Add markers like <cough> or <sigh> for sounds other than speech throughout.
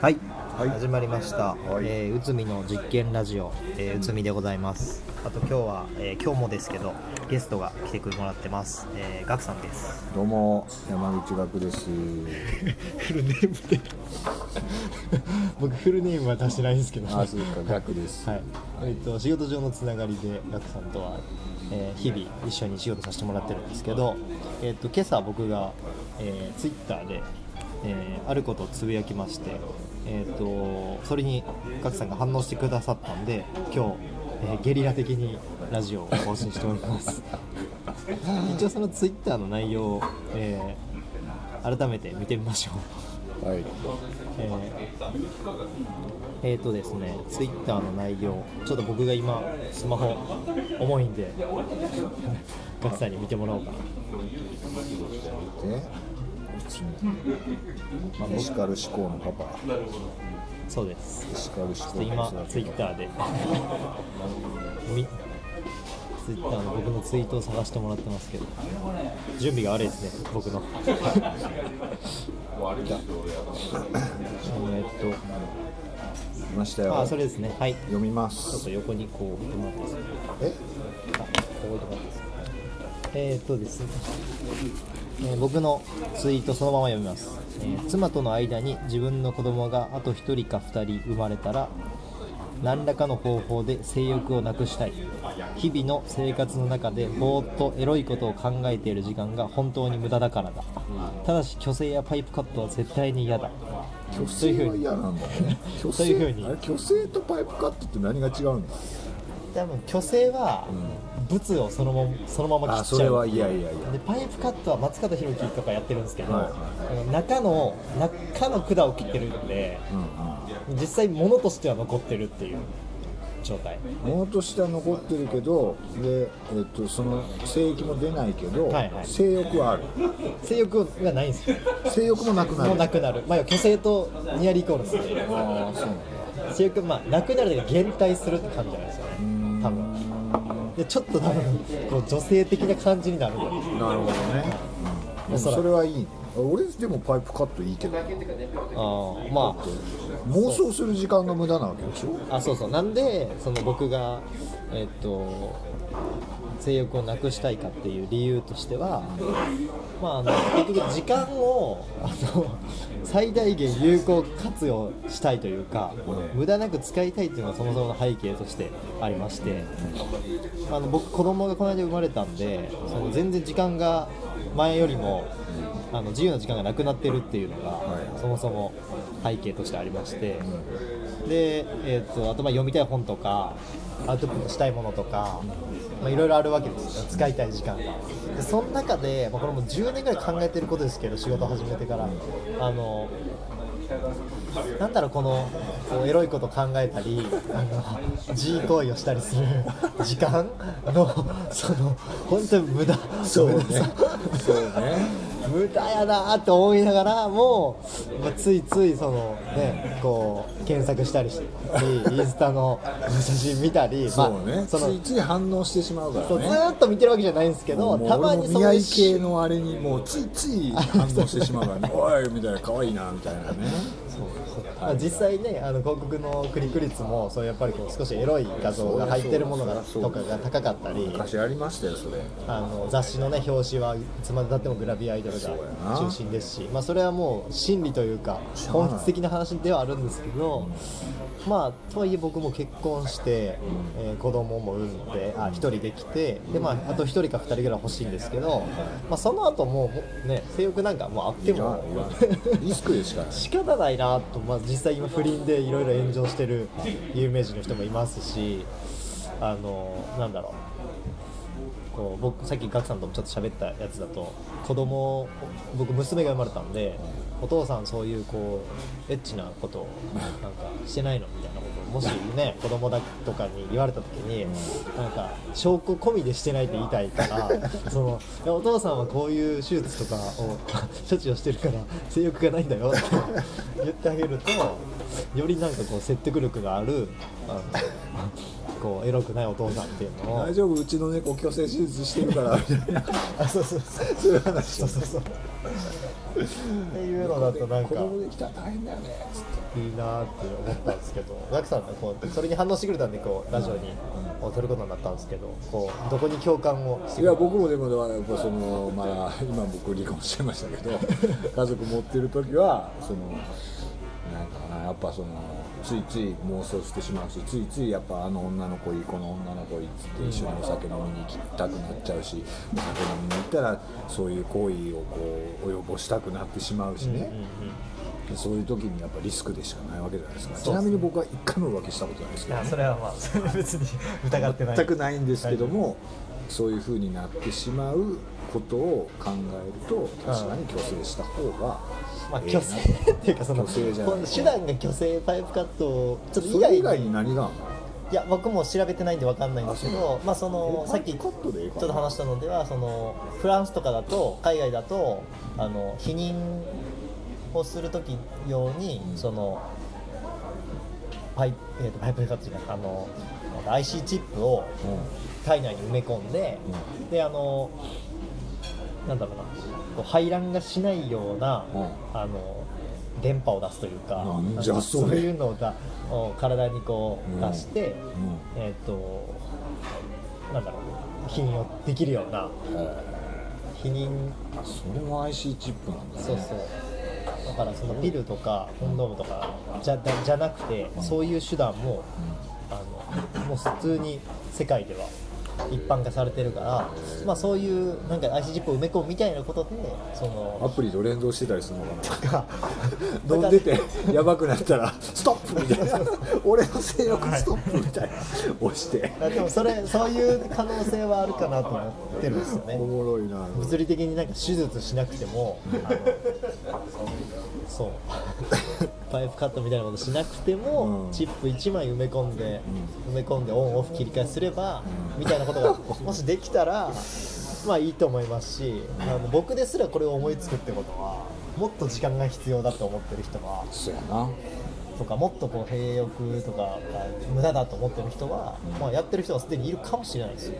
はい、はい。始まりました、はい。えーうつみの実験ラジオ、えーうつみでございます。あと今日は、えー今日もですけどゲストが来てくれもらってます、えー、ガクさんです。どうも山口学です。<laughs> フルネームで。<laughs> 僕フルネームは出してないんですけど。あ、そうか学です。はい。えっと仕事上のつながりでガクさんとは、えー日々一緒に仕事させてもらってるんですけど、えっと今朝僕が、えー、ツイッターで、えーあることをつぶやきまして、えっとそれにガクさんが反応してくださったんで今日、えーゲリラ的にラジオを更新しております <laughs> 一応そのツイッターの内容を、えー改めて見てみましょうはい。えーえーとですね、ツイッターの内容、ちょっと僕が今、スマホ重いんで、ガクさんに見てもらおうかな。で、まあ、エシカル思考のパパ。そうです。エシカル思ちょっ考と今の、ツイッターで、みツイッターの僕のツイートを探してもらってますけど、準備が悪いですね、僕の。えーっいましたよ。と、あ、それですね、はい。読みまちょっすと。横にこう置いてもらって。え、あこう置いてもらってえー、っとですね、えー僕のツイートそのまま読みます、えー妻との間に自分の子供があと1人か2人生まれたら何らかの方法で性欲をなくしたい。日々の生活の中でぼーっとエロいことを考えている時間が本当に無駄だからだ。ただし虚勢やパイプカットは絶対に嫌だ。虚勢は嫌なんだね。虚 <laughs> そういうふうに。虚勢とパイプカットって何が違うんだ？多分虚勢は物をそのままそのまま切あ、っちゃうそれは嫌いやいや。でパイプカットは松方弘樹とかやってるんですけど、はい中の中の管を切ってるんでうんうん。実際物としては残ってるっていう状態物としては残ってるけど、で、えっと、その性域も出ないけど、はいはい性欲はある。性欲がないんですよ性欲もなくなる。もうなくなるまあ虚勢とニアリーイコールですねああ、そうなんだ。性欲まあなくなるで減退するって感じないですよねでちょっと多分こう女性的な感じになるなるほどね。でもおそれはいいね。俺でもパイプカットいいけど。あーまあ妄想する時間が無駄なわけでしょ？あそうそうなんでその僕がえっと性欲をなくしたいかっていう理由としてはまああの結局時間をあの最大限有効活用したいというか無駄なく使いたいっていうのがそもそもの背景としてありましてあの僕子供がこの間生まれたんでその全然時間が前よりもあの自由な時間がなくなってるっていうのが、はい。そもそも背景としてありまして、で、えー、とあとまあ読みたい本とかアウトプットしたいものとかまあいろいろあるわけですよ。使いたい時間が。でその中で、まあ、これもう10年ぐらい考えてることですけど仕事始めてから。あのなんだろうこのこうエロいこと考えたりあの G 行為をしたりする <laughs> 時間のその本当に無駄。そうね。そうね。無駄やなーって思いながらも、まあ、ついついそのねこう検索したりしたりインスタの写真見たりそうね。まあ、そのついつい反応してしまうからそうずっと見てるわけじゃないんですけどたまにそういう城系のあれにもうついつい反応してしまうからね。おいみたいな可愛いなみたいなね。ま <laughs> あ、実際ねあの広告のクリック率もそうやっぱりこう少しエロい画像が入ってるものがとかが高かったり昔ありましたよそれ。あの雑誌のね表紙はいつまでたってもグラビアアイドルが中心ですし、まあ、それはもう真理というか本質的な話ではあるんですけど、まあとはいえ僕も結婚して、えー子供も産んであ1人できてで、まあ、あと1人か2人ぐらい欲しいんですけど、まあ、その後もうね性欲なんかもうあってもリスクでしかない。<laughs> 仕方ないなと、まあ、実際今不倫でいろいろ炎上してる有名人の人もいますしあのなんだろうこう僕さっきガクさんともちょっと喋ったやつだと子供僕娘が生まれたんでお父さんそういうこうエッチなことをなんかしてないのみたいなことをもしね <laughs> 子供だとかに言われた時になんか証拠込みでしてないって言いたいから <laughs> そのお父さんはこういう手術とかを <laughs> 処置をしてるから性欲がないんだよって言ってあげるとよりなんかこう説得力があるあのこうエロくないお父さんっていうのを。大丈夫うちの猫矯正手術してるからみたいな。あそうそうそう。そういう話そうそうそう。っていうのだとなんか子供できたら大変だよねつって。いいなって思ったんですけど。ガクさんがこうそれに反応してくれたんでこうラジオにを撮ることになったんですけどこうどこに共感をいや僕もでもやっぱそのまあ今僕離婚しちゃいましたけど家族持ってる時はそのなんかなやっぱそのついつい妄想してしまうしついついやっぱあの女の子いいこの女の子いいっつって一緒にお酒飲みに行きたくなっちゃうしお酒飲みに行ったらそういう行為をこう及ぼしたくなってしまうしね、そういう時にやっぱリスクでしかないわけじゃないですか。そうちなみに僕は一回も浮気したことないですいけど、ね、やそれはまあそれは別に疑ってない。全くないんですけどもそういうふうになってしまうことを考えると確かに虚勢した方がまあ虚勢っていうかその虚勢じゃない。こう手段が虚勢パイプカットをちょっとそ以外以外に何が？あるのいや僕も調べてないんでわかんないんですけあどまあそのえさっきちょっと話したのではそのフランスとかだと海外だとあの避妊をする時用にうんそのパイ,、えー、とパイプカットじゃないあの IC チップを体内に埋め込んで、であのなんだろうな。こう排卵がしないような、うん。あの電波を出すというかそういうのをだを体にこううん。出して、えっ、となんだろう避妊をできるような避妊。あそれも IC チップなんだね。そうそう。だからそのピルとかコンドームとかじゃだじゃなくてそういう手段ももう普通に世界では一般化されてるから、まあ、そういうなんか IC チップを埋め込むみたいなことでそアのプリと連動してたりするのかがな飲 <laughs> んでてやばくなったらストップみたいな。<laughs> 俺の性欲ストップみたいな。押して。あでもそれそういう可能性はあるかなと思ってるんですよおねもろいな。物理的になんか手術しなくても <laughs> そうパイプカットみたいなことしなくても、うん。チップ1枚埋め込んで、埋め込んでオンオフ切り替えすれば、みたいなことが <laughs> もしできたらまあいいと思いますしあの僕ですらこれを思いつくってことはもっと時間が必要だと思ってる人はそうやな。とかもっとこう閉欲とかが無駄だと思ってる人は、まあ、やってる人はすでにいるかもしれないですよ。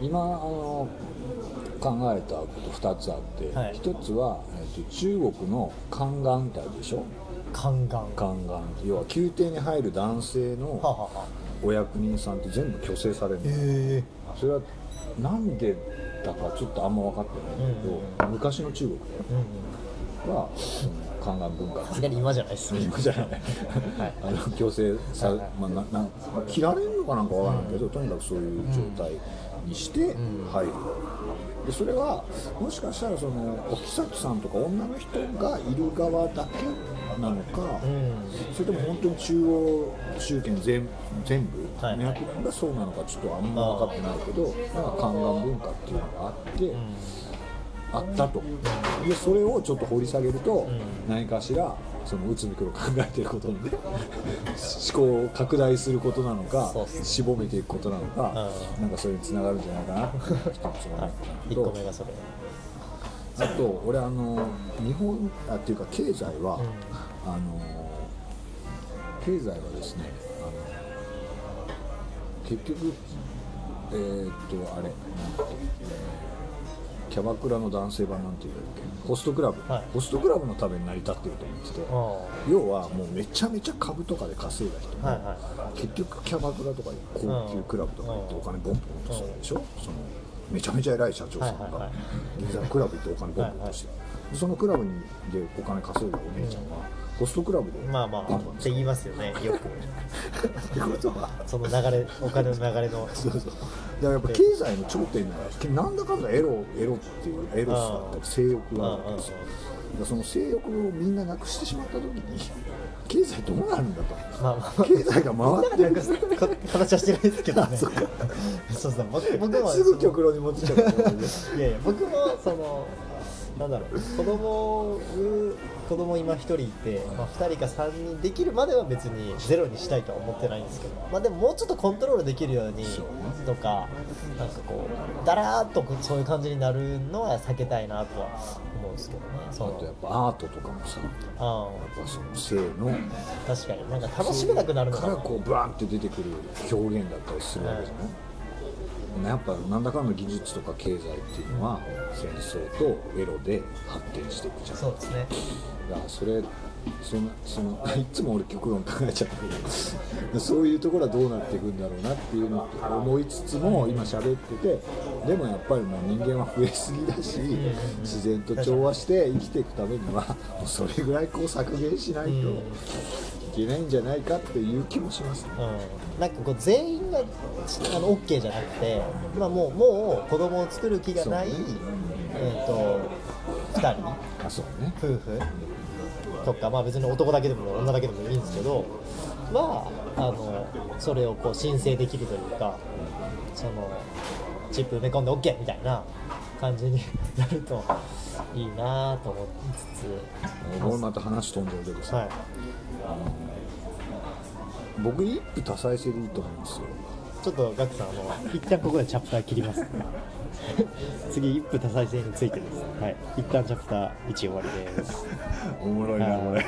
今あの考えたこと2つあって、はい。1つは、えっと中国の宦官ってあるでしょ？宦官。宦官。要は宮廷に入る男性はあ、のお役人さんって全部虚勢されるそれはなんでだかちょっとあんま分かってないんだけど、昔の中国うんうん宦官文化。さすがに今じゃないですね。今じゃない、あの強制さ、はいはい。まあ、なな切られるのかなんかわからんけど、とにかくそういう状態にして入る、でそれはもしかしたらそのお妃さんとか女の人がいる側だけなのか、うん。それとも本当に中央集権全全部はいがそうなのかちょっとあんま分かってないけど、なんか宦官文化っていうのがあって。あったと、でそれをちょっと掘り下げると、何かしらその内海君の考えていることのね <laughs> 思考を拡大することなのかね。絞めていくことなのか、うん。なんかそれにつながるんじゃないかな。って一つ思った1の個目がそれ。とあと俺あの日本あっていうか経済は、あの経済はですねあの結局えーっとあれなんだっけ、えーキャバクラの男性版なんていうホストクラブ、はい。ホストクラブのために成り立ってると思ってて、あ要はもうめちゃめちゃ株とかで稼いだ人も、はいは結局キャバクラとか高級クラブとか行ってお金ボンボンとするでしょ、そのめちゃめちゃ偉い社長さんがはいはいはい。銀座のクラブ行ってお金ボンボンとして。でそのクラブにでお金稼いだお姉ちゃんはホストクラブでまあまあって言いますよねよく。<laughs> ってことは。その流れお金の流れの。そうそうだからやっぱ経済の頂点にはなんだかんだエロエロっていうエロスだったり性欲があるわけですよ。その性欲をみんななくしてしまった時に経済どうなるんだと。まあまあ。経済が回ってるなんかこ形はしてないですけどね。そうそう僕僕もすぐ極論に持ってっちゃういやいや僕もそのなんだろう子供を子供今一人いて、まあ、2人か3人できるまでは別にゼロにしたいとは思ってないんですけど、まあ、でももうちょっとコントロールできるようにとかなんかこうだらーっとそういう感じになるのは避けたいなとは思ですけどね。あそのとやっぱアートとかもさやあ。っぱその性の。あ確かに。なんか楽しめなくなるのかからなこうバーンって出てくる表現だったりするわけじゃない、やっぱなんだかんだ技術とか経済っていうのは戦争とエロで発展していくじゃん。そうですね。だからそれそのその <laughs> いつも俺極論考えちゃったけど <laughs> そういうところはどうなっていくんだろうなっていうのって思いつつも今喋っててでもやっぱりもう人間は増えすぎだし自然と調和して生きていくためにはもうそれぐらいこう削減しないといけないんじゃないかっていう気もしますね。うん、なんかこう全員があの OK じゃなくて、まあ、もうもう子供を作る気がない、ね。えー、と2人。あそうね。夫婦。とか、まあ、別に男だけでも女だけでもいいんですけどはあのそれをこう申請できるというかそのチップ埋め込んで OK みたいな感じに <laughs> なるといいなと思いつ俺また話飛んでるけどさ、つはい僕一夫多妻制でいいと思うんですよ。ちょっとガクさんあの一旦ここでチャプター切ります、次一夫多妻制についてです。はい。一旦チャプター1終わりです。<laughs> おもろいなこれ